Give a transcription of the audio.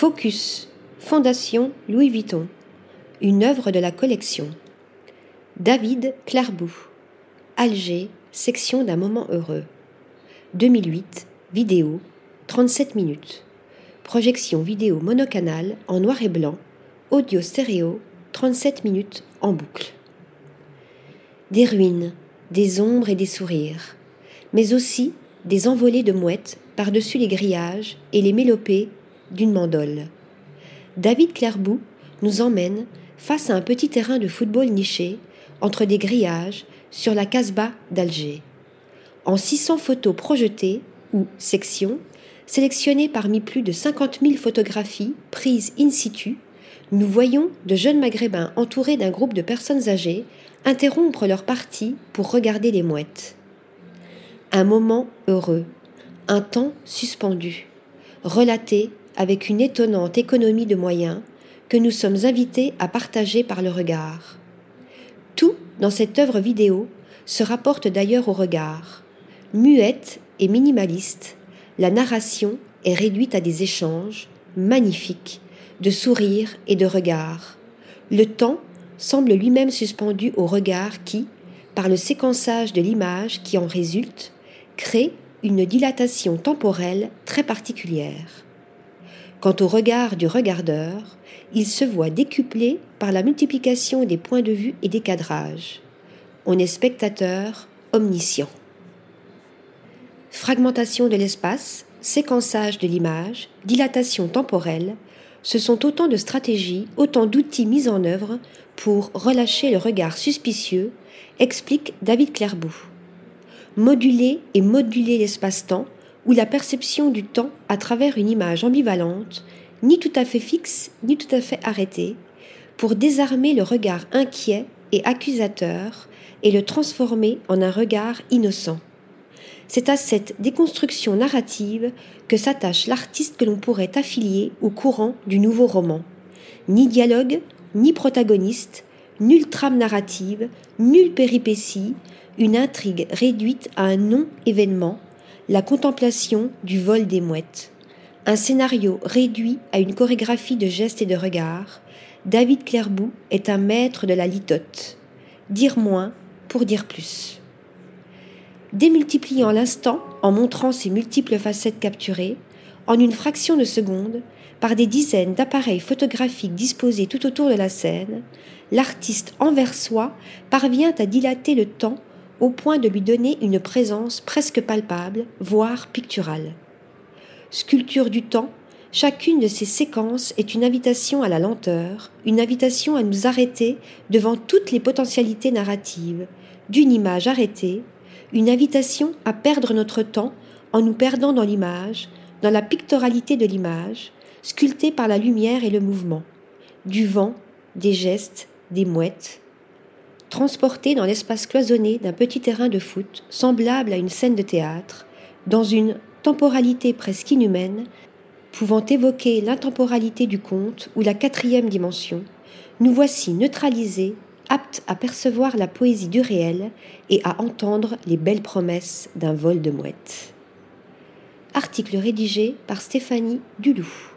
Focus, Fondation Louis Vuitton, une œuvre de la collection. David Clarbou, Alger, section d'un moment heureux. 2008, vidéo, 37 minutes. Projection vidéo monocanal en noir et blanc, audio stéréo, 37 minutes en boucle. Des ruines, des ombres et des sourires, mais aussi des envolées de mouettes par-dessus les grillages et les mélopées d'une mandole. David Clairbout nous emmène face à un petit terrain de football niché entre des grillages sur la Casbah d'Alger. En 600 photos projetées ou sections, sélectionnées parmi plus de 50 000 photographies prises in situ, nous voyons de jeunes maghrébins entourés d'un groupe de personnes âgées interrompre leur partie pour regarder les mouettes. Un moment heureux, un temps suspendu, relaté avec une étonnante économie de moyens que nous sommes invités à partager par le regard. Tout dans cette œuvre vidéo se rapporte d'ailleurs au regard. Muette et minimaliste, la narration est réduite à des échanges magnifiques de sourires et de regards. Le temps semble lui-même suspendu au regard qui, par le séquençage de l'image qui en résulte, crée une dilatation temporelle très particulière. Quant au regard du regardeur, il se voit décuplé par la multiplication des points de vue et des cadrages. On est spectateur omniscient. Fragmentation de l'espace, séquençage de l'image, dilatation temporelle, ce sont autant de stratégies, autant d'outils mis en œuvre pour relâcher le regard suspicieux, explique David Clairbout. Moduler et moduler l'espace-temps la perception du temps à travers une image ambivalente, ni tout à fait fixe, ni tout à fait arrêtée, pour désarmer le regard inquiet et accusateur et le transformer en un regard innocent. C'est à cette déconstruction narrative que s'attache l'artiste que l'on pourrait affilier au courant du nouveau roman. Ni dialogue, ni protagoniste, nulle trame narrative, nulle péripétie, une intrigue réduite à un non-événement, la contemplation du vol des mouettes. Un scénario réduit à une chorégraphie de gestes et de regards, David Clairbout est un maître de la litote. Dire moins pour dire plus démultipliant l'instant en montrant ses multiples facettes capturées, en une fraction de seconde, par des dizaines d'appareils photographiques disposés tout autour de la scène, l'artiste envers soi parvient à dilater le temps au point de lui donner une présence presque palpable, voire picturale. Sculpture du temps, chacune de ces séquences est une invitation à la lenteur, une invitation à nous arrêter devant toutes les potentialités narratives, d'une image arrêtée une invitation à perdre notre temps en nous perdant dans l'image, dans la pictoralité de l'image, sculptée par la lumière et le mouvement, du vent, des gestes, des mouettes, transportée dans l'espace cloisonné d'un petit terrain de foot, semblable à une scène de théâtre, dans une temporalité presque inhumaine, pouvant évoquer l'intemporalité du conte ou la quatrième dimension, nous voici neutralisés apte à percevoir la poésie du réel et à entendre les belles promesses d'un vol de mouettes. Article rédigé par Stéphanie Duloup.